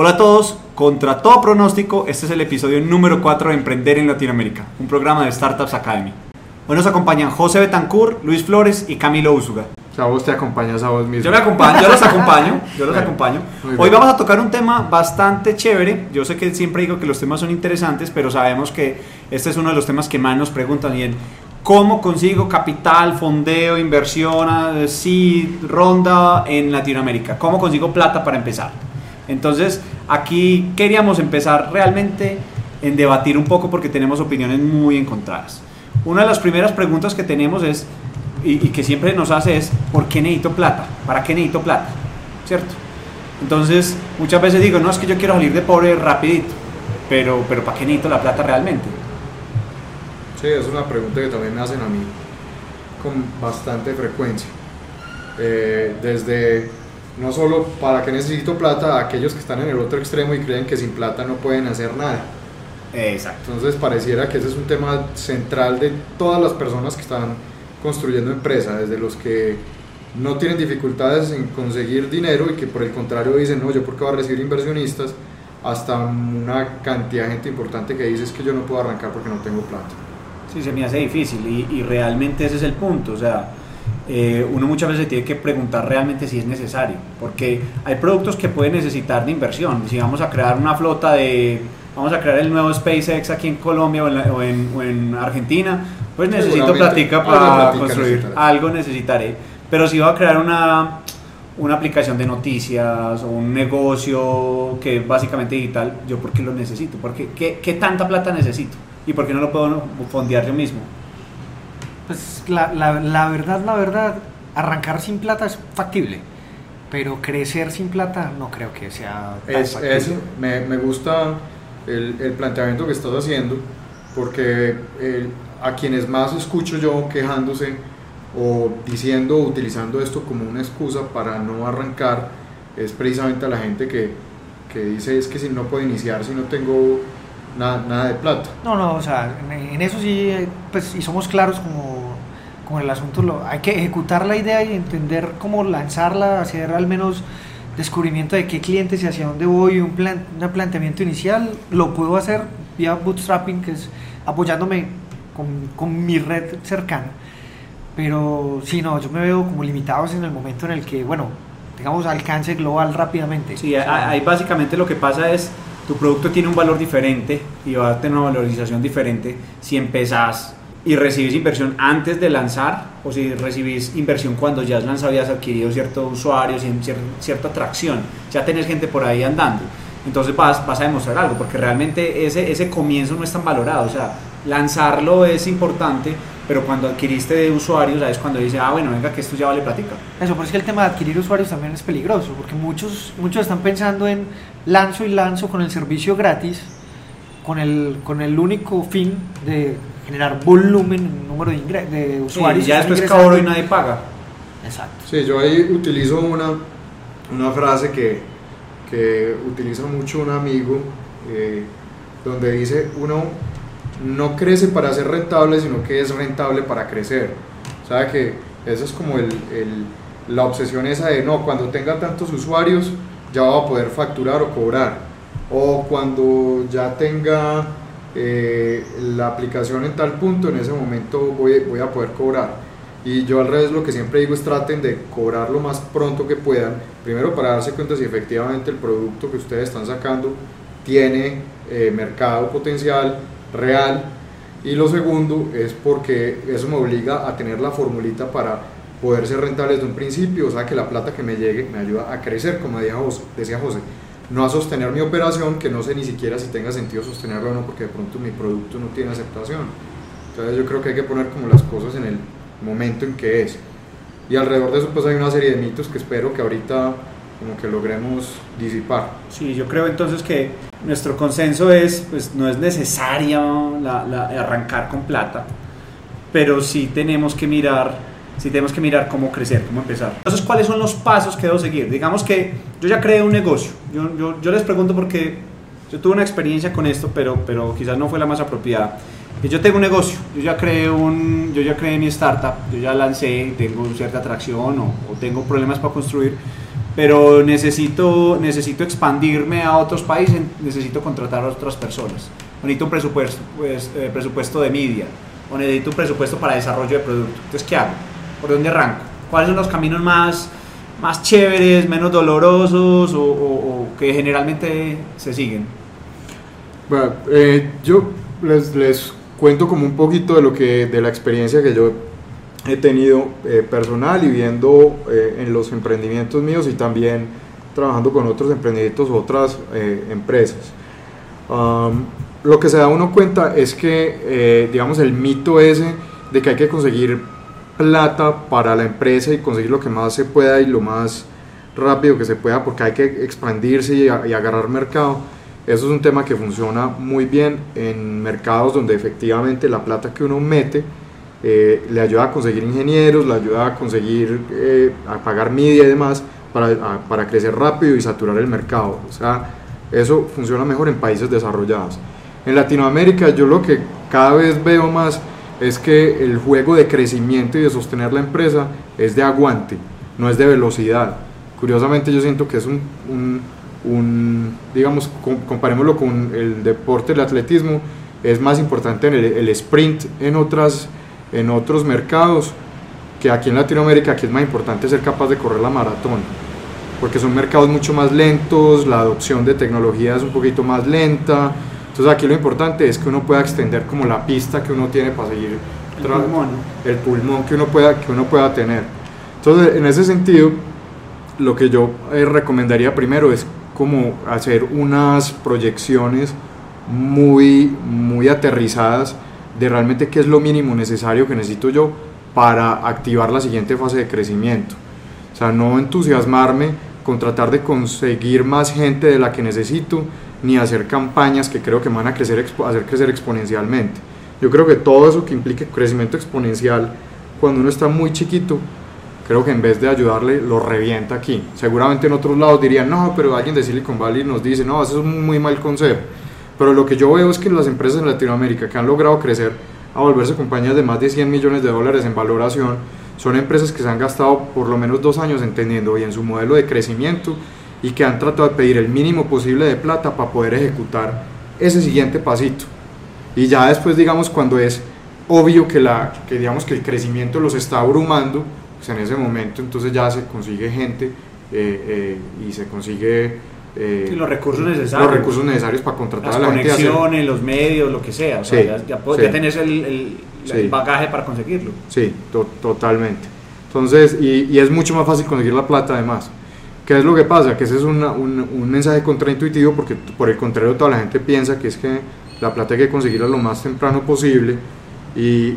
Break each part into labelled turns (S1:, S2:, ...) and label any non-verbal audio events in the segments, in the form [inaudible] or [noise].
S1: Hola a todos, contra todo pronóstico, este es el episodio número 4 de Emprender en Latinoamérica, un programa de Startups Academy. Hoy nos acompañan José Betancourt, Luis Flores y Camilo Úsuga.
S2: O sea, vos te acompañas a vos mismo.
S1: Yo me acompaño, yo los acompaño, [laughs] yo los
S2: Bueno,
S1: acompaño. Hoy vamos a tocar un tema bastante chévere. Yo sé que siempre digo que los temas son interesantes, pero sabemos que este es uno de los temas que más nos preguntan y en cómo consigo capital, fondeo, inversión, seed, ronda en Latinoamérica. ¿Cómo consigo plata para empezar? Entonces, aquí queríamos empezar realmente en debatir un poco porque tenemos opiniones muy encontradas. Una de las primeras preguntas que tenemos es, y, que siempre nos hace es, ¿por qué necesito plata? ¿Para qué necesito plata? ¿Cierto? Entonces, muchas veces digo, no, es que yo quiero salir de pobre rapidito, pero, pero ¿para qué necesito la plata realmente?
S2: Sí, es una pregunta que también me hacen a mí con bastante frecuencia. Eh, desde no solo para qué necesito plata, a aquellos que están en el otro extremo y creen que sin plata no pueden hacer nada.
S1: Exacto.
S2: Entonces pareciera que ese es un tema central de todas las personas que están construyendo empresa, desde los que no tienen dificultades en conseguir dinero y que por el contrario dicen, no, yo porque voy a recibir inversionistas, hasta una cantidad de gente importante que dice es que yo no puedo arrancar porque no tengo plata.
S1: Sí, se me hace difícil y, y realmente ese es el punto. O sea, eh, uno muchas veces tiene que preguntar realmente si es necesario, porque hay productos que pueden necesitar de inversión. Si vamos a crear una flota de, vamos a crear el nuevo SpaceX aquí en Colombia o en, la- o en- o en Argentina, pues necesito platica para
S2: platica
S1: construir.
S2: necesitaré.
S1: Algo necesitaré. Pero si voy a crear una, una aplicación de noticias o un negocio que es básicamente digital, ¿yo por qué lo necesito? Porque, ¿qué, ¿Qué tanta plata necesito? ¿Y por qué no lo puedo fondear yo mismo?
S3: Pues la, la, la verdad, la verdad, arrancar sin plata es factible, pero crecer sin plata no creo que sea tan
S2: Es, eso, me, me gusta el, el planteamiento que estás haciendo, porque el- a quienes más escucho yo quejándose o diciendo o utilizando esto como una excusa para no arrancar, es precisamente a la gente que, que dice es que si no puedo iniciar si no tengo nada, nada de plata.
S3: No, no, o sea, en, en eso sí, eh, pues, y somos claros como, como el asunto, lo, hay que ejecutar la idea y entender cómo lanzarla, hacer al menos descubrimiento de qué clientes y hacia dónde voy, un, plan, un planteamiento inicial, lo puedo hacer vía bootstrapping, que es apoyándome con, con mi red cercana. Pero sí, no, yo me veo como limitados en el momento en el que, bueno, tengamos alcance global rápidamente.
S1: Sí,
S3: O sea,
S1: ahí básicamente lo que pasa es tu producto tiene un valor diferente y va a tener una valorización diferente si empezás y recibes inversión antes de lanzar o si recibís inversión cuando ya has lanzado y has adquirido ciertos usuarios y cier- cierta atracción, ya tenés gente por ahí andando. Entonces vas, vas a demostrar algo, porque realmente ese, ese comienzo no es tan valorado. O sea, lanzarlo es importante, pero cuando adquiriste de usuarios, sabes cuando dice, ah, bueno, venga, que esto ya vale platica.
S3: Eso, pero es que el tema de adquirir usuarios también es peligroso, porque muchos, muchos están pensando en lanzo y lanzo con el servicio gratis, con el, con el único fin de generar volumen en número de, de
S1: Sí,
S3: usuarios.
S1: ya
S3: que están
S1: después cobro y nadie paga.
S3: Exacto.
S2: Sí, yo ahí utilizo una, una frase que, que utiliza mucho un amigo, eh, donde dice, uno no crece para ser rentable, sino que es rentable para crecer. O sea que eso es como el, el- la obsesión esa de, no, cuando tenga tantos usuarios ya va a poder facturar o cobrar. O cuando ya tenga eh, la aplicación en tal punto, en ese momento voy, voy a poder cobrar. Y yo al revés lo que siempre digo es traten de cobrar lo más pronto que puedan, primero para darse cuenta si efectivamente el producto que ustedes están sacando tiene eh, mercado potencial real. Y lo segundo es porque eso me obliga a tener la formulita para poder ser rentable desde un principio, o sea que la plata que me llegue me ayuda a crecer, como decía José, decía José no a sostener mi operación que no sé ni siquiera si tenga sentido sostenerla o no porque de pronto mi producto no tiene aceptación. Entonces yo creo que hay que poner como las cosas en el momento en que es. Y alrededor de eso pues hay una serie de mitos que espero que ahorita como que logremos disipar.
S1: Sí, yo creo entonces que nuestro consenso es, pues no es necesario la- la- arrancar con plata, pero sí tenemos que mirar, sí tenemos que mirar cómo crecer, cómo empezar. Entonces, ¿cuáles son los pasos que debo seguir? Digamos que yo ya creé un negocio. Yo, yo, yo les pregunto porque yo tuve una experiencia con esto, pero, pero quizás no fue la más apropiada. Yo tengo un negocio, yo ya creé un, yo ya creé mi startup, yo ya lancé, tengo cierta atracción o, o tengo problemas para construir, pero necesito, necesito expandirme a otros países, necesito contratar a otras personas. Necesito un presupuesto, pues, eh, presupuesto de media, o necesito un presupuesto para desarrollo de producto. Entonces, ¿qué hago? ¿Por dónde arranco? ¿Cuáles son los caminos más, más chéveres, menos dolorosos o, o- o que generalmente se siguen?
S2: Bueno, eh, yo les, les cuento como un poquito de lo que de la experiencia que yo he tenido eh, personal y viendo eh, en los emprendimientos míos y también trabajando con otros emprendimientos, otras eh, empresas. Am, lo que se da uno cuenta es que, eh, digamos, el mito ese de que hay que conseguir plata para la empresa y conseguir lo que más se pueda y lo más rápido que se pueda porque hay que expandirse y, agarrar mercado. Eso es un tema que funciona muy bien en mercados donde efectivamente la plata que uno mete eh, le ayuda a conseguir ingenieros, le ayuda a conseguir, eh, a pagar media y demás para, para crecer rápido y saturar el mercado. O sea, eso funciona mejor en países desarrollados. En Latinoamérica yo lo que cada vez veo más es que el juego de crecimiento y de sostener la empresa es de aguante, no es de velocidad. Curiosamente yo siento que es un, digamos, com- comparémoslo con el deporte del atletismo, es más importante en el, el sprint en, otras, en otros mercados que aquí en Latinoamérica, aquí es más importante ser capaz de correr la maratón, porque son mercados mucho más lentos, la adopción de tecnología es un poquito más lenta, entonces aquí lo importante es que uno pueda extender como la pista que uno tiene para seguir
S1: El pulmón.
S2: el pulmón que uno pueda, que uno pueda tener. Entonces, en ese sentido, lo que yo eh, recomendaría primero es como hacer unas proyecciones muy, muy aterrizadas de realmente qué es lo mínimo necesario que necesito yo para activar la siguiente fase de crecimiento. O sea, no entusiasmarme con tratar de conseguir más gente de la que necesito, ni hacer campañas que creo que van a crecer, hacer crecer exponencialmente. Yo creo que todo eso que implique crecimiento exponencial cuando uno está muy chiquito, creo que en vez de ayudarle, lo revienta aquí. Seguramente en otros lados dirían, no, pero alguien de Silicon Valley nos dice, no, eso es un muy mal consejo. Pero lo que yo veo es que las empresas en Latinoamérica que han logrado crecer a volverse compañías de más de 100 millones de dólares en valoración, son empresas que se han gastado por lo menos dos años entendiendo bien su modelo de crecimiento y que han tratado de pedir el mínimo posible de plata para poder ejecutar ese siguiente pasito. Y ya después, digamos, cuando es obvio que, la, que, digamos, que el crecimiento los está abrumando, pues en ese momento entonces ya se consigue gente eh, eh, y se consigue eh,
S1: los recursos necesarios.
S2: los recursos necesarios para contratar
S1: Las
S2: a la gente. hacer-
S1: conexiones, los medios, lo que sea. O sea,
S2: Sí,
S1: ya, ya,
S2: sí.
S1: ya tenés el, el-
S2: Sí.
S1: el bagaje para conseguirlo.
S2: Sí, to- totalmente. Entonces, y, y es mucho más fácil conseguir la plata además. ¿Qué es lo que pasa? Que ese es un, un mensaje contraintuitivo porque por el contrario toda la gente piensa que es que la plata hay que conseguirla lo más temprano posible y,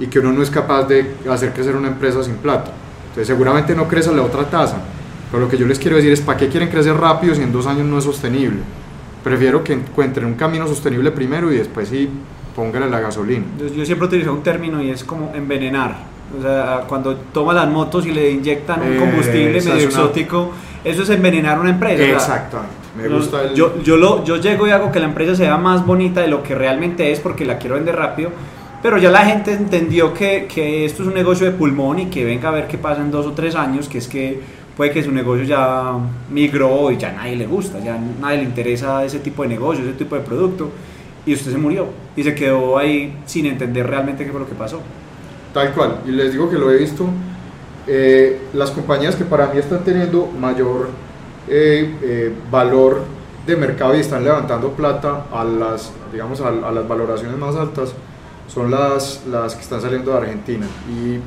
S2: y que uno no es capaz de hacer crecer una empresa sin plata. Entonces seguramente no crece la otra tasa. Pero lo que yo les quiero decir es, ¿para qué quieren crecer rápido si en dos años no es sostenible? Prefiero que encuentren un camino sostenible primero y después sí póngale la gasolina.
S1: Yo siempre utilizo un término y es como envenenar. O sea, cuando toman las motos y le inyectan un combustible medio exótico, eso es envenenar una empresa.
S2: Exactamente. Me gusta el...
S1: yo, yo, lo, yo llego y hago que la empresa sea más bonita de lo que realmente es porque la quiero vender rápido. Pero ya la gente entendió que, que esto es un negocio de pulmón y que venga a ver qué pasa en dos o tres años, que es que puede que su negocio ya migró y ya nadie le gusta, ya nadie le interesa ese tipo de negocio, ese tipo de producto. Y usted se murió y se quedó ahí sin entender realmente qué fue lo que pasó.
S2: Tal cual, y les digo que lo he visto, eh, las compañías que para mí están teniendo mayor eh, eh, valor de mercado y están levantando plata a las, digamos, a, a las valoraciones más altas son las, las que están saliendo de Argentina. Y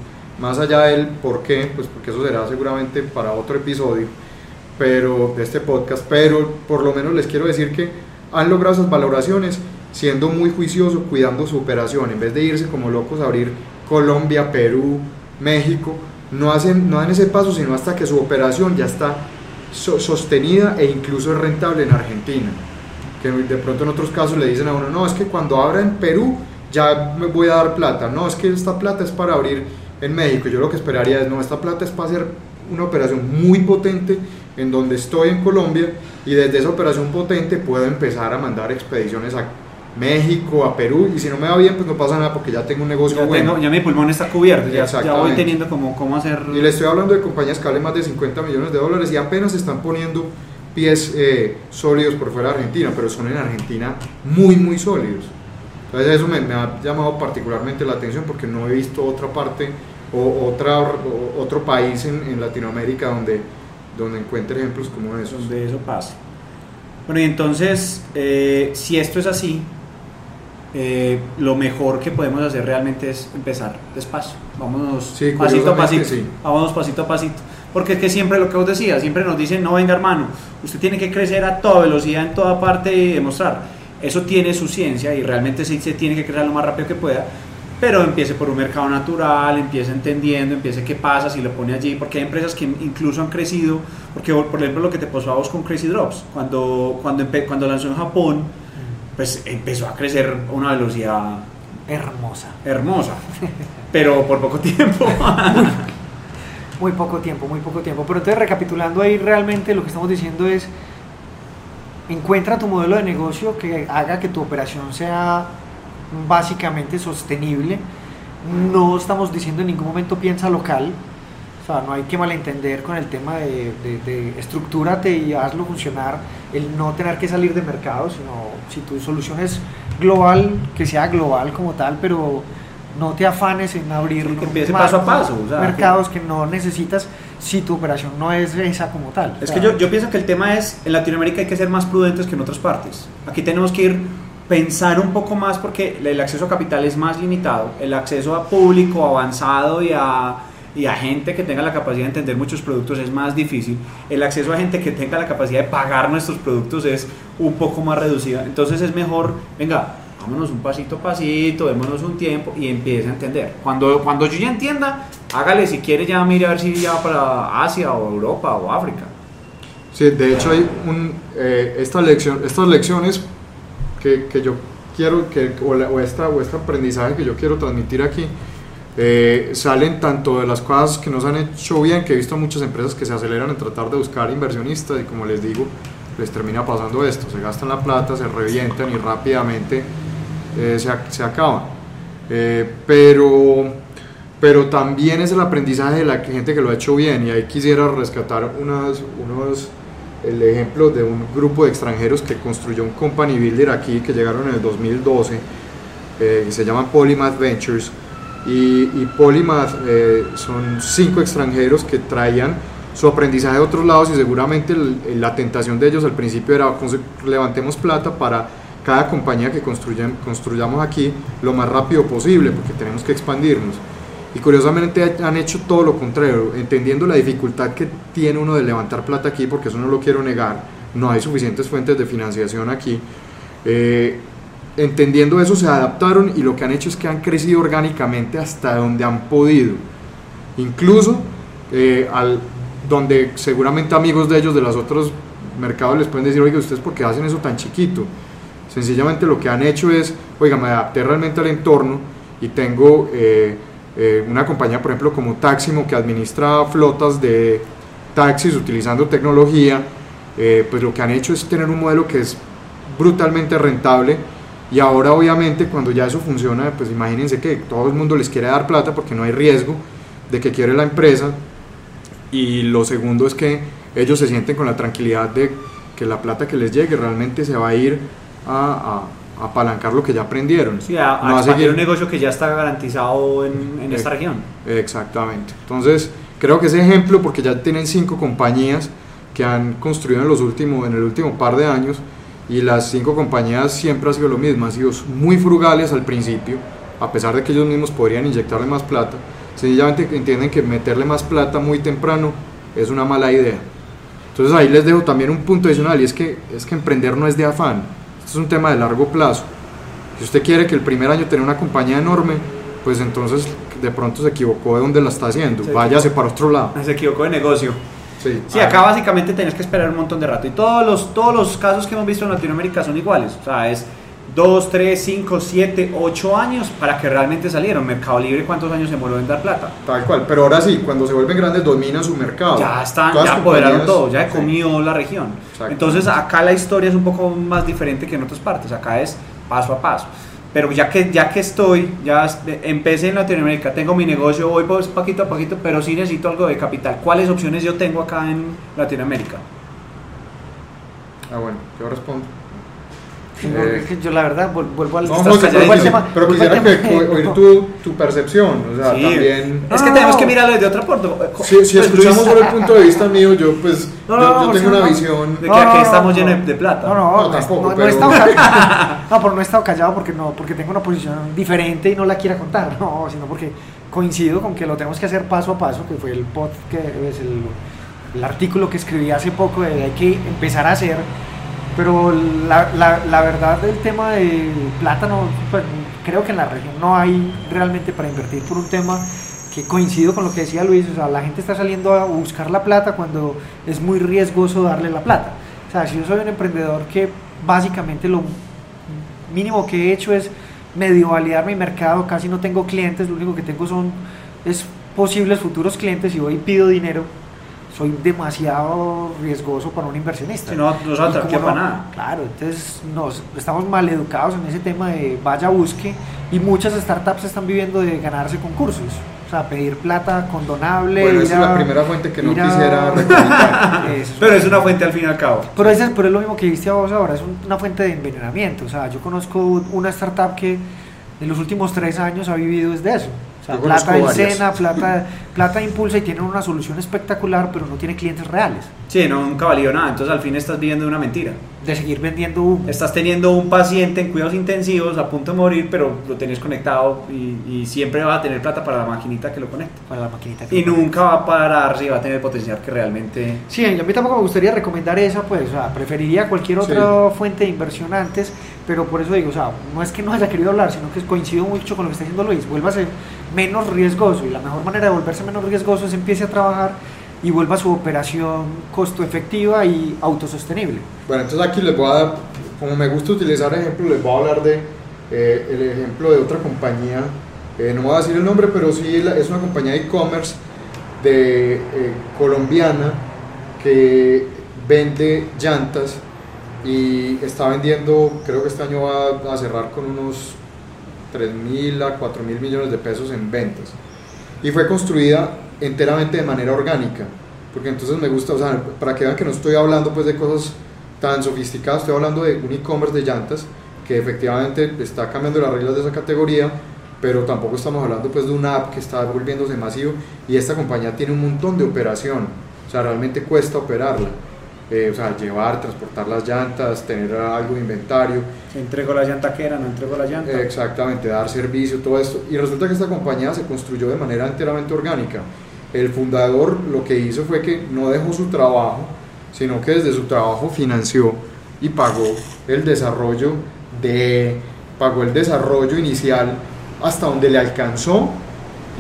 S2: más allá del por qué, pues porque eso será seguramente para otro episodio pero, de este podcast, pero por lo menos les quiero decir que han logrado esas valoraciones siendo muy juiciosos, cuidando su operación, en vez de irse como locos a abrir Colombia, Perú, México, no, hacen, no dan ese paso, sino hasta que su operación ya está so- sostenida e incluso es rentable en Argentina. Que de pronto en otros casos le dicen a uno, no, es que cuando abra en Perú ya me voy a dar plata, no, es que esta plata es para abrir en México. Yo lo que esperaría es, no, esta plata es para hacer una operación muy potente en donde estoy en Colombia y desde esa operación potente puedo empezar a mandar expediciones a México, a Perú, y si no me va bien, pues no pasa nada porque ya tengo un negocio
S1: Ya,
S2: bueno.
S1: tengo- ya mi pulmón está cubierto, ya, ya voy teniendo como cómo hacer...
S2: Y le estoy hablando de compañías que valen más de 50 millones de dólares y apenas están poniendo pies eh, sólidos por fuera de Argentina, pero son en Argentina muy, muy sólidos. Entonces eso me, me ha llamado particularmente la atención porque no he visto otra parte o otra, o- otro país en, en Latinoamérica donde, donde encuentre ejemplos como esos.
S1: donde eso pase. Bueno, y entonces, eh, si esto es así, eh, lo mejor que podemos hacer realmente es empezar despacio. Vámonos
S2: Sí,
S1: pasito a pasito.
S2: sí.
S1: Vámonos pasito a pasito. Porque es que siempre lo que os decía, siempre nos dicen, no venga hermano, usted tiene que crecer a toda velocidad en toda parte y demostrar. Eso tiene su ciencia y realmente sí se tiene que crecer lo más rápido que pueda, pero empiece por un mercado natural, empiece entendiendo, empiece qué pasa si lo pone allí, porque hay empresas que incluso han crecido, porque por ejemplo lo que te pasó a vos con Crazy Drops, cuando, cuando, cuando lanzó en Japón, pues empezó a crecer a una velocidad
S3: Hermosa.
S1: hermosa, [laughs] pero por poco tiempo. [laughs]
S3: Muy poco tiempo, muy poco tiempo. Pero entonces recapitulando ahí realmente lo que estamos diciendo es, encuentra tu modelo de negocio que haga que tu operación sea básicamente sostenible. No estamos diciendo en ningún momento piensa local. O sea, no hay que malentender con el tema de, de, de estructúrate y hazlo funcionar, el no tener que salir de mercado, sino si tu solución es global, que sea global como tal, pero no te afanes en abrir
S1: Sí, que paso a paso, o sea,
S3: mercados que no necesitas si tu operación no es esa como tal.
S1: Es
S3: O
S1: que
S3: sea,
S1: yo, yo pienso que el tema es, en Latinoamérica hay que ser más prudentes que en otras partes. Aquí tenemos que ir pensar un poco más porque el acceso a capital es más limitado, el acceso a público avanzado y a, y a gente que tenga la capacidad de entender muchos productos es más difícil, el acceso a gente que tenga la capacidad de pagar nuestros productos es un poco más reducido, entonces es mejor, venga, vámonos un pasito a pasito, démonos un tiempo y empiece a entender. Cuando, cuando yo ya entienda, hágale si quiere ya mire a ver si ya para Asia o Europa o África.
S2: Sí, de hecho hay un, eh, lección, estas lecciones que, que yo quiero, que, o esta, o este aprendizaje que yo quiero transmitir aquí, eh, salen tanto de las cosas que nos han hecho bien, que he visto muchas empresas que se aceleran en tratar de buscar inversionistas y como les digo, les termina pasando esto, se gastan la plata, se revientan y rápidamente eh, se, se acaban. Eh, pero, pero también es el aprendizaje de la gente que lo ha hecho bien y ahí quisiera rescatar unas, unos el ejemplo de un grupo de extranjeros que construyó un company builder aquí que llegaron en el 2012 eh, que se llama Polymath Ventures y, y Polymath eh, son cinco extranjeros que traían su aprendizaje de otros lados y seguramente el- la tentación de ellos al principio era "Conse- levantemos plata para cada compañía que construyan, construyamos aquí lo más rápido posible porque tenemos que expandirnos y curiosamente han hecho todo lo contrario, entendiendo la dificultad que tiene uno de levantar plata aquí, porque eso no lo quiero negar, no hay suficientes fuentes de financiación aquí. eh, entendiendo eso se adaptaron y lo que han hecho es que han crecido orgánicamente hasta donde han podido. Incluso eh, al, donde seguramente amigos de ellos de los otros mercados les pueden decir, oiga, ustedes por qué hacen eso tan chiquito. Sencillamente lo que han hecho es, oiga, me adapté realmente al entorno y tengo eh, eh, una compañía, por ejemplo, como Taximo, que administra flotas de taxis utilizando tecnología, eh, pues lo que han hecho es tener un modelo que es brutalmente rentable y ahora obviamente cuando ya eso funciona, pues imagínense que todo el mundo les quiere dar plata porque no hay riesgo de que quiere la empresa y lo segundo es que ellos se sienten con la tranquilidad de que la plata que les llegue realmente se va a ir a, a- a apalancar lo que ya aprendieron.
S1: Sí, a,
S2: No a seguir-
S1: un negocio que ya está garantizado en, en esta región.
S2: Exactamente. Entonces, creo que ese ejemplo, porque ya tienen cinco compañías que han construido en, los últimos, en el último par de años, y las cinco compañías siempre ha sido lo mismo, han sido muy frugales al principio, a pesar de que ellos mismos podrían inyectarle más plata, sencillamente entienden que meterle más plata muy temprano es una mala idea. Entonces ahí les dejo también un punto adicional, y es que, es que emprender no es de afán, esto es un tema de largo plazo. Si usted quiere que el primer año tenga una compañía enorme, pues entonces de pronto se equivocó de dónde la está haciendo.
S1: Se
S2: Váyase para otro lado.
S1: Se equivocó de negocio.
S2: Sí,
S1: Sí, acá básicamente tenés que esperar un montón de rato. Y todos los, todos los casos que hemos visto en Latinoamérica son iguales. O sea, es 2, 3, 5, 7, 8 años para que realmente salieron. Mercado Libre, ¿cuántos años se demoró en dar plata?
S2: Tal cual. Pero ahora sí, cuando se vuelven grandes dominan su mercado.
S1: Ya están,
S2: Todas
S1: ya apoderaron todo, ya he
S2: sí.
S1: comido la región.
S2: Exacto.
S1: Entonces acá la historia es un poco más diferente que en otras partes. Acá es paso a paso. Pero ya que, ya que estoy, ya empecé en Latinoamérica, tengo mi negocio, voy poquito a poquito, pero sí necesito algo de capital. ¿Cuáles opciones yo tengo acá en Latinoamérica?
S2: Ah, bueno, yo respondo.
S3: Eh, yo la verdad vuelvo al,
S2: no, tema. Pero quisiera que, oír tu, tu, percepción. O sea, también.
S1: Es que tenemos que mirarlo desde otro punto.
S2: Si, si pues, escuchamos solo el punto de vista mío, yo pues yo, tengo una visión
S1: de que aquí estamos llenos de plata.
S3: No, no, no, tampoco. No, pero... he estado [laughs] callado, no, pero no he estado callado porque no, porque tengo una posición diferente y no la quiera contar. No, sino porque coincido con que lo tenemos que hacer paso a paso, que fue el pod que es el, el artículo que escribí hace poco de hay que empezar a hacer pero la, la, verdad del tema del plátano, pues, creo que en la región no hay realmente para invertir por un tema que coincido con lo que decía Luis, o sea, la gente está saliendo a buscar la plata cuando es muy riesgoso darle la plata. O sea, si yo soy un emprendedor que básicamente lo mínimo que he hecho es medio validar mi mercado, casi no tengo clientes, lo único que tengo son es posibles futuros clientes y hoy pido dinero, soy demasiado riesgoso para un inversionista.
S1: Si no, no se para nada.
S3: Claro, entonces nos, estamos mal educados en ese tema de vaya busque y muchas startups están viviendo de ganarse concursos. O sea, pedir plata condonable.
S2: Bueno, esa es la primera fuente que no quisiera [laughs] recomendar.
S1: pero es una fuente al fin y al cabo.
S3: Pero, es, pero es lo mismo que viste a vos ahora, es una fuente de envenenamiento. O sea, yo conozco una startup que en los últimos tres años ha vivido desde eso plata de Sena, plata, plata Impulsa y tienen una solución espectacular, pero no tiene clientes reales.
S1: Sí, no, nunca valió nada. Entonces al fin estás viviendo una mentira.
S3: De seguir vendiendo humo.
S1: Estás teniendo un paciente en cuidados intensivos a punto de morir, pero lo tenés conectado y, siempre va a tener plata para la maquinita que lo conecta.
S3: Para la maquinita
S1: Y nunca va a parar si va a tener el potencial que realmente.
S3: Sí, a mí tampoco me gustaría recomendar esa, pues, o sea, preferiría cualquier otra fuente de inversión antes, pero por eso digo, o sea, no es que no haya querido hablar, sino que coincido mucho con lo que está diciendo Luis. Ser menos riesgoso y la mejor manera de volverse menos riesgoso es empiece a trabajar y vuelva su operación costo efectiva y autosostenible.
S2: Bueno, entonces aquí les voy a dar, como me gusta utilizar ejemplos, les voy a hablar de eh, el ejemplo de otra compañía, eh, no voy a decir el nombre, pero sí es una compañía de e-commerce de eh, colombiana que vende llantas y está vendiendo, creo que este año va a cerrar con unos 3 mil a 4 mil millones de pesos en ventas. Y fue construida enteramente de manera orgánica, porque entonces me gusta, o sea, para que vean que no estoy hablando pues de cosas tan sofisticadas, estoy hablando de un e-commerce de llantas que efectivamente está cambiando las reglas de esa categoría, pero tampoco estamos hablando pues de una app que está volviéndose masivo y esta compañía tiene un montón de operación, o sea, realmente cuesta operarla. Eh, o sea, llevar, transportar las llantas, tener algo de inventario.
S1: Entrego la llanta que era, no entrego la llanta.
S2: exactamente, dar servicio, todo esto. Y resulta que esta compañía se construyó de manera enteramente orgánica. El fundador lo que hizo fue que no dejó su trabajo, sino que desde su trabajo financió y pagó el desarrollo de pagó el desarrollo inicial hasta donde le alcanzó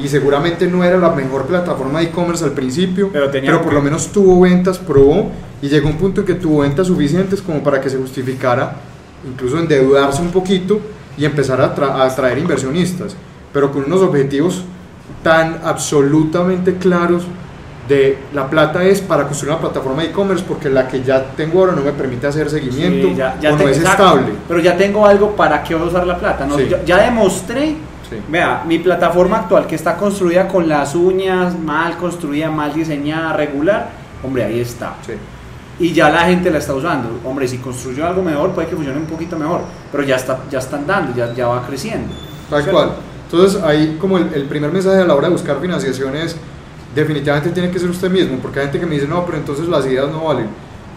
S2: y seguramente no era la mejor plataforma de e-commerce al principio, pero, pero por lo menos tuvo ventas, probó y llegó un punto en que tuvo ventas suficientes como para que se justificara incluso endeudarse un poquito y empezar a, a atraer inversionistas, pero con unos objetivos tan absolutamente claros de la plata es para construir una plataforma de e-commerce porque la que ya tengo ahora no me permite hacer seguimiento ya, o no es estable.
S1: Pero ya tengo algo para que voy a usar la plata. ¿no? Ya, demostré, vea, mi plataforma actual que está construida con las uñas, mal construida, mal diseñada, regular, hombre, ahí está. Y ya la gente la está usando. Hombre, si construyo algo mejor, puede que funcione un poquito mejor, pero ya, está, ya están dando, ya, ya va creciendo.
S2: Tal cual. Entonces ahí como el, primer mensaje a la hora de buscar financiación es definitivamente tiene que ser usted mismo, porque hay gente que me dice, no, pero entonces las ideas no valen.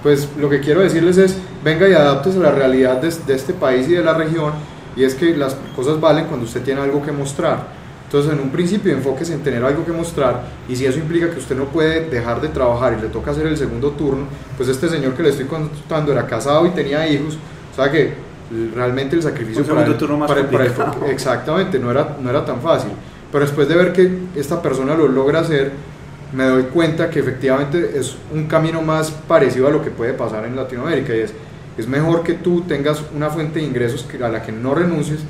S2: Pues lo que quiero decirles es, venga y adaptese a la realidad de, de este país y de la región, y es que las cosas valen cuando usted tiene algo que mostrar. Entonces, en un principio, enfóquese en tener algo que mostrar y si eso implica que usted no puede dejar de trabajar y le toca hacer el segundo turno, pues este señor que le estoy contando era casado y tenía hijos, o sea que realmente el sacrificio
S1: para, él, [laughs]
S2: exactamente, no era, no era tan fácil. Pero después de ver que esta persona lo logra hacer, me doy cuenta que efectivamente es un camino más parecido a lo que puede pasar en Latinoamérica y es, es mejor que tú tengas una fuente de ingresos a la que no renuncies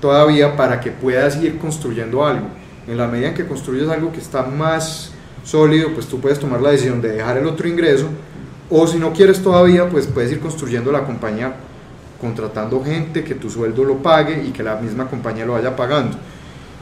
S2: todavía para que puedas ir construyendo algo. En la medida en que construyes algo que está más sólido, pues tú puedes tomar la decisión de dejar el otro ingreso o si no quieres todavía, pues puedes ir construyendo la compañía contratando gente, que tu sueldo lo pague y que la misma compañía lo vaya pagando.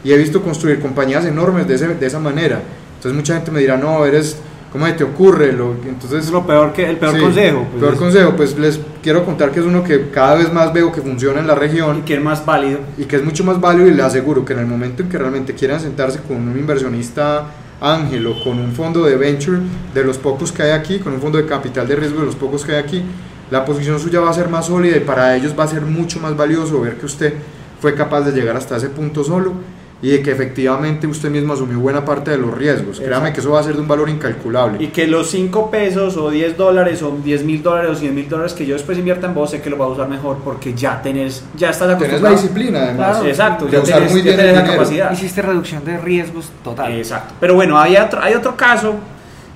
S2: Y he visto construir compañías enormes de, ese- de esa manera. Entonces mucha gente me dirá, no, eres, ¿cómo se te ocurre? Lo, entonces
S1: Es lo peor que, el peor
S2: Sí,
S1: consejo. pues,
S2: peor
S1: es-
S2: consejo, pues les quiero contar que es uno que cada vez más veo que funciona en la
S1: y
S2: región
S1: que es más válido.
S2: y que es mucho más válido y les aseguro que en el momento en que realmente quieran sentarse con un inversionista ángel o con un fondo de venture de los pocos que hay aquí, con un fondo de capital de riesgo de los pocos que hay aquí, la posición suya va a ser más sólida y para ellos va a ser mucho más valioso ver que usted fue capaz de llegar hasta ese punto solo y de que efectivamente usted mismo asumió buena parte de los riesgos. Créame
S1: Exacto.
S2: que eso va a ser de un valor incalculable.
S1: Y que los 5 pesos o 10 dólares o 10 mil dólares o 100 mil dólares que yo después invierta en vos, sé que lo va a usar mejor porque ya tenés, ya estás
S2: Tenés la
S1: acostumbrado.
S2: disciplina además.
S3: Claro.
S1: Exacto,
S2: de
S1: ya
S2: usar
S1: tenés,
S2: muy
S1: ya tenés la capacidad.
S3: Hiciste reducción de riesgos total.
S1: Exacto. Pero bueno, hay otro, hay otro caso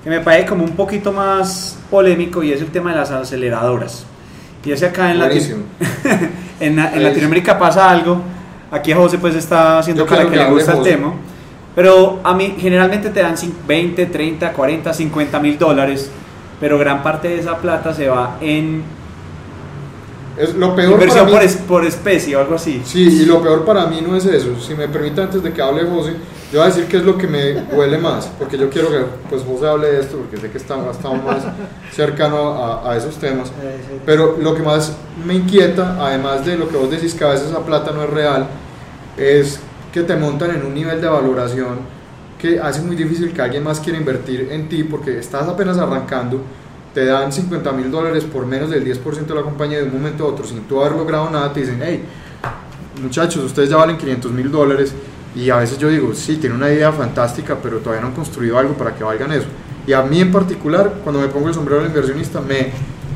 S1: que me parece como un poquito más polémico y es el tema de las aceleradoras. Y es acá en, Lati-
S2: Buenísimo. [laughs]
S1: en, en Latinoamérica pasa algo. Aquí José pues está haciendo
S2: Yo
S1: cara que
S2: que
S1: le gusta el tema. Pero a mí generalmente te dan cin- 20, 30, 40, 50 mil dólares. Pero gran parte de esa plata se va en
S2: Es lo peor
S1: inversión
S2: para
S1: por,
S2: mí-
S1: es- por especie o algo así.
S2: Sí, y lo peor para mí no es eso. Si me permite, antes de que hable José, yo voy a decir qué es lo que me huele más, porque yo quiero que pues, José hable de esto, porque sé que está, estado más cercano a, a esos temas. Pero lo que más me inquieta, además de lo que vos decís que a veces esa plata no es real, es que te montan en un nivel de valoración que hace muy difícil que alguien más quiera invertir en ti porque estás apenas arrancando, te dan 50 mil dólares por menos del 10% de la compañía de un momento a otro sin tú haber logrado nada, te dicen, hey, muchachos, ustedes ya valen 500 mil dólares y a veces yo digo, sí, tiene una idea fantástica, pero todavía no han construido algo para que valgan eso. Y a mí en particular, cuando me pongo el sombrero del inversionista, me,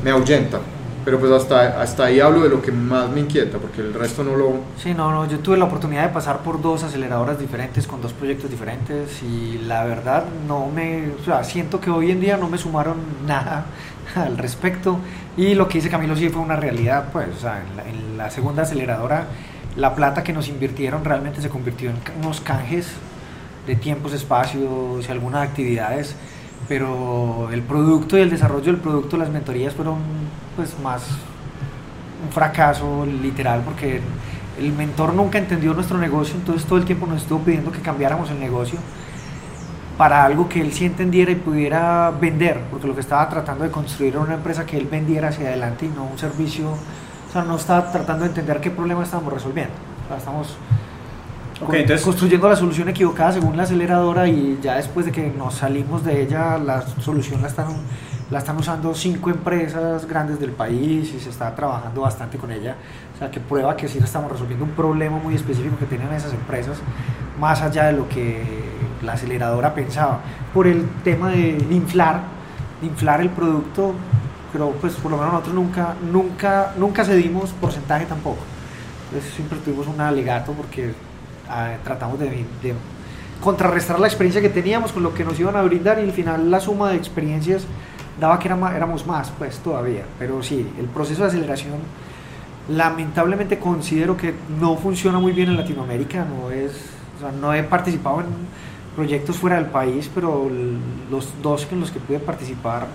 S2: me ahuyenta. Pero pues hasta, hasta ahí hablo de lo que más me inquieta, porque el resto no lo...
S3: Sí, no, no, yo tuve la oportunidad de pasar por dos aceleradoras diferentes con dos proyectos diferentes y la verdad no me, o sea, siento que hoy en día no me sumaron [laughs] nada al respecto y lo que dice Camilo sí fue una realidad, pues, o sea, en la, en la segunda aceleradora la plata que nos invirtieron realmente se convirtió en unos canjes de tiempos, espacios y algunas actividades, pero el producto y el desarrollo del producto, las mentorías fueron pues más un fracaso literal porque el mentor nunca entendió nuestro negocio, entonces todo el tiempo nos estuvo pidiendo que cambiáramos el negocio para algo que él sí entendiera y pudiera vender, porque lo que estaba tratando de construir era una empresa que él vendiera hacia adelante y no un servicio, o sea, no estaba tratando de entender qué problema estábamos resolviendo. O sea, estamos
S1: Ok,
S3: con-
S1: entonces-
S3: construyendo la solución equivocada según la aceleradora y ya después de que nos salimos de ella, la solución la están, la están usando cinco empresas grandes del país y se está trabajando bastante con ella. O sea, que prueba que sí estamos resolviendo un problema muy específico que tienen esas empresas, más allá de lo que la aceleradora pensaba. Por el tema de inflar, de inflar el producto, pero pues por lo menos nosotros nunca, nunca, nunca cedimos porcentaje tampoco. Entonces siempre tuvimos un alegato porque ah, tratamos de, de contrarrestar la experiencia que teníamos con lo que nos iban a brindar y al final la suma de experiencias daba que era éramos más, pues todavía. Pero sí, el proceso de aceleración lamentablemente considero que no funciona muy bien en Latinoamérica, no es, o sea, no he participado en proyectos fuera del país, pero los dos en los que pude participar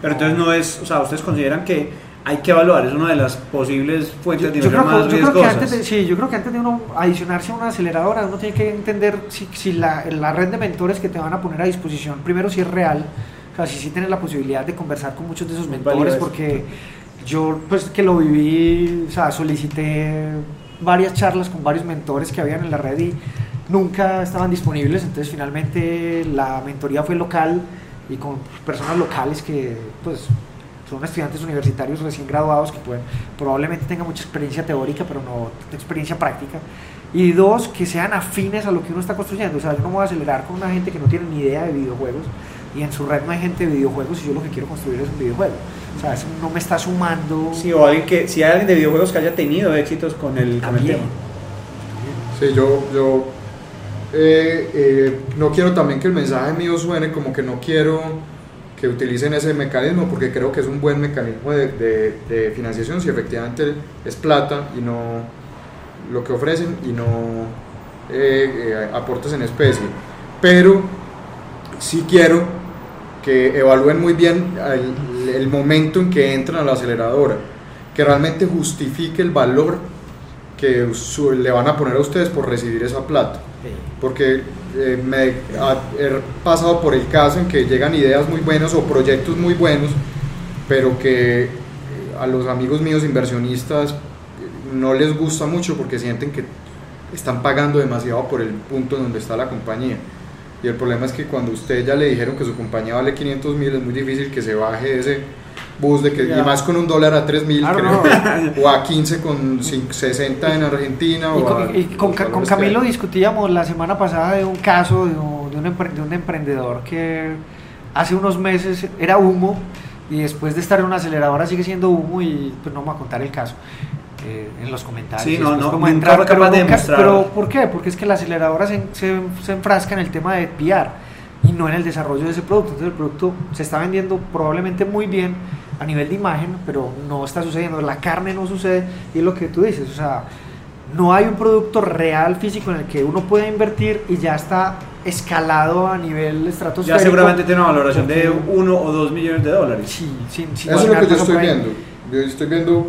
S1: Pero entonces no es, o sea, ustedes consideran que hay que evaluar, es una de las posibles fuentes de
S3: Yo, yo
S1: inversión más
S3: yo creo que
S1: riesgosas.
S3: antes de, sí, yo creo que antes de uno adicionarse a una aceleradora, uno tiene que entender si, si la, la red de mentores que te van a poner a disposición, primero si es real, o sea, si sí tienes la posibilidad de conversar con muchos de esos mentores, porque yo pues que lo viví, o sea, solicité varias charlas con varios mentores que habían en la red y nunca estaban disponibles, entonces finalmente la mentoría fue local y con personas locales que pues son estudiantes universitarios recién graduados que pueden, probablemente tengan mucha experiencia teórica, pero no experiencia práctica. Y dos, que sean afines a lo que uno está construyendo. O sea, yo no me voy a acelerar con una gente que no tiene ni idea de videojuegos y en su red no hay gente de videojuegos y yo lo que quiero construir es un videojuego. O sea, eso no me está sumando.
S1: Sí, o alguien que, si hay alguien de videojuegos que haya tenido éxitos con el, con el
S3: También.
S1: tema.
S2: Sí, yo, yo eh, eh, no quiero también que el mensaje mío suene como que no quiero que utilicen ese mecanismo porque creo que es un buen mecanismo de, financiación si efectivamente es plata y no lo que ofrecen y no eh, eh, aportes en especie. Pero sí quiero que evalúen muy bien el momento en que entran a la aceleradora. que realmente justifique el valor que su- le van a poner a ustedes por recibir esa plata. Porque eh, me ha- he pasado por el caso en que llegan ideas muy buenas o proyectos muy buenos, pero que eh, a los amigos míos inversionistas eh, no les gusta mucho porque sienten que están pagando demasiado por el punto en donde está la compañía. Y el problema es que cuando usted ya le dijeron que su compañía vale 500 mil, es muy difícil que se baje ese bus de que, y más con un dólar a 3 mil,
S3: Claro, [laughs]
S2: o a 15 con cin- 60 en Argentina.
S3: Y
S2: o
S3: con,
S2: a-
S3: y con
S2: los
S3: Ca- con
S2: valores que
S3: Camilo discutíamos la semana pasada de un caso de un, de un empre- de un emprendedor que hace unos meses era humo y después de estar en una aceleradora sigue siendo humo y pues no vamos a contar el caso eh, en los comentarios.
S1: Sí, no, no,
S3: entrar, pero
S1: capaz de
S3: nunca-. Pero ¿por qué? Porque es que la aceleradora se, se, se enfrasca en el tema de PR y no en el desarrollo de ese producto. Entonces el producto se está vendiendo probablemente muy bien a nivel de imagen, pero no está sucediendo. La carne no sucede y es lo que tú dices. O sea, no hay un producto real físico en el que uno pueda invertir y ya está escalado a nivel estratosférico.
S1: Ya seguramente tiene una valoración de
S3: Porque-
S1: 1 o 2 millones de dólares.
S3: Sí, sí, sí,
S2: Eso es lo que yo estoy viendo. Yo estoy viendo,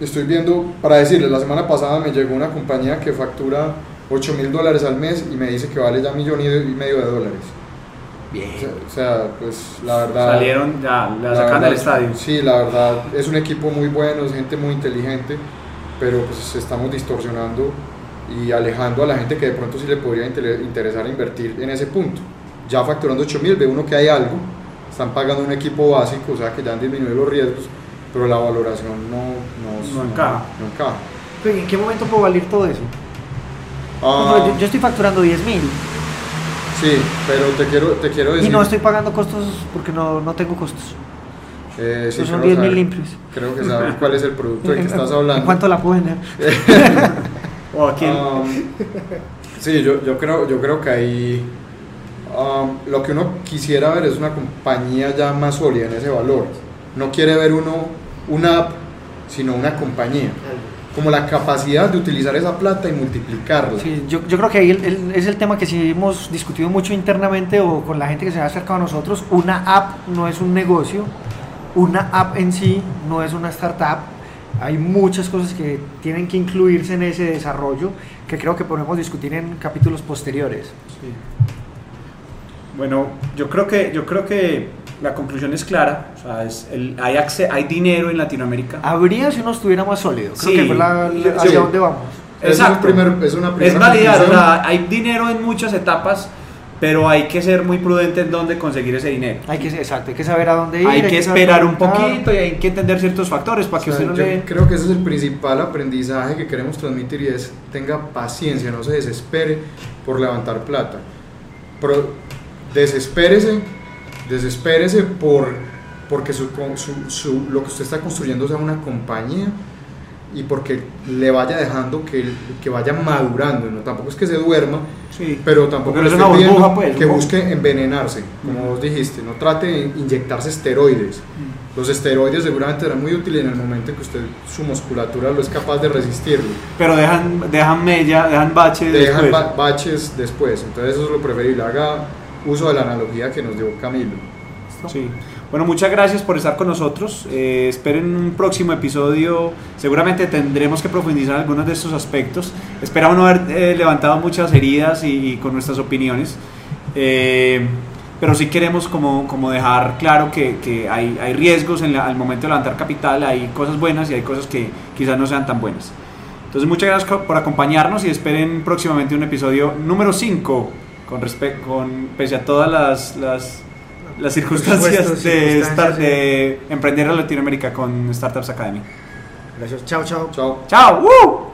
S2: estoy viendo, para decirles, la semana pasada me llegó una compañía que factura 8 mil dólares al mes y me dice que vale ya millón y medio de dólares. Sea, o sea, pues la verdad...
S1: Salieron, ya, la
S2: la
S1: sacan
S2: verdad,
S1: del estadio.
S2: Sí, la verdad, es un equipo muy bueno, es gente muy inteligente, pero pues estamos distorsionando y alejando a la gente que de pronto sí le podría inter- interesar invertir en ese punto. Ya facturando 8 mil, ve uno que hay algo, están pagando un equipo básico, o sea que ya han disminuido los riesgos, pero la valoración no, no,
S1: No encaja.
S2: no encaja.
S3: Pero, ¿y ¿En qué momento puedo valer todo eso?
S2: Ah,
S3: yo, yo estoy facturando 10 mil
S2: sí, pero te quiero, te quiero decir...
S3: y no estoy pagando costos porque no, no tengo costos.
S2: eh, sí,
S3: son
S2: creo
S3: 10 mil limpios.
S2: Creo que sabes [laughs] cuál es el producto del que
S3: ¿En-
S2: estás hablando.
S3: ¿En cuánto la puedo vender? [laughs]
S1: O aquí en-
S2: Um, sí, yo, yo, creo, yo creo que ahí um, lo que uno quisiera ver es una compañía ya más sólida en ese valor. No quiere ver uno una app, sino una compañía. Como la capacidad de utilizar esa plata y multiplicarla.
S3: Sí, yo, yo creo que ahí el- el- es el tema que sí hemos discutido mucho internamente o con la gente que se ha acercado a nosotros. Una app no es un negocio, una app en sí no es una startup. Hay muchas cosas que tienen que incluirse en ese desarrollo que creo que podemos discutir en capítulos posteriores.
S1: Bueno, yo creo que yo creo que la conclusión es clara. O sea, es el- hay, acce- hay dinero en Latinoamérica.
S3: Habría si uno estuviera más sólido. Creo
S1: Sí,
S3: que fue la, la- hacia
S1: sí.
S3: dónde vamos.
S2: Ese es, un
S1: Exacto.
S2: primer- es una
S1: Es
S2: primera
S1: validar, o sea, hay dinero en muchas etapas, pero hay que ser muy prudente en dónde conseguir ese dinero.
S3: Hay que, exacto, hay que saber a dónde ir.
S1: Hay que
S3: saber
S1: esperar un poquito y hay que entender ciertos factores para que
S2: O sea,
S1: usted no
S2: yo
S1: le...
S2: creo que ese es el principal aprendizaje que queremos transmitir y es tenga paciencia, no se desespere por levantar plata. Pero desespérese, desespérese por porque su, su- su- lo que usted está construyendo sea una compañía y porque le vaya dejando que, que vaya madurando, ¿no? tampoco es que se duerma,
S1: Sí.
S2: pero tampoco
S1: es una burbuja, pues,
S2: que busque envenenarse, como vos dijiste, no trate de inyectarse esteroides. Los esteroides seguramente serán muy útiles en el momento en que usted, su musculatura lo es capaz de resistirlo.
S1: Pero dejan, dejan mella, dejan bache
S2: Dejan
S1: después.
S2: ba- baches después, entonces eso es lo preferible. Haga uso de la analogía que nos dio Camilo.
S1: Sí. Bueno, muchas gracias por estar con nosotros. Eh, esperen un próximo episodio. Seguramente tendremos que profundizar en algunos de estos aspectos. Esperamos no haber eh, levantado muchas heridas y, y con nuestras opiniones. Eh, pero sí queremos como, como dejar claro que, que hay, hay riesgos en la- al momento de levantar capital, hay cosas buenas y hay cosas que quizás no sean tan buenas. Entonces muchas gracias por acompañarnos y esperen próximamente un episodio número 5 con respecto con pese a todas las, las, las circunstancias,
S3: supuesto,
S1: de,
S3: circunstancias,
S1: estar, de emprender en Latinoamérica con Startups Academy.
S3: Gracias. Chao, chao.
S2: Chao.
S1: ¡Chao! ¡Uh!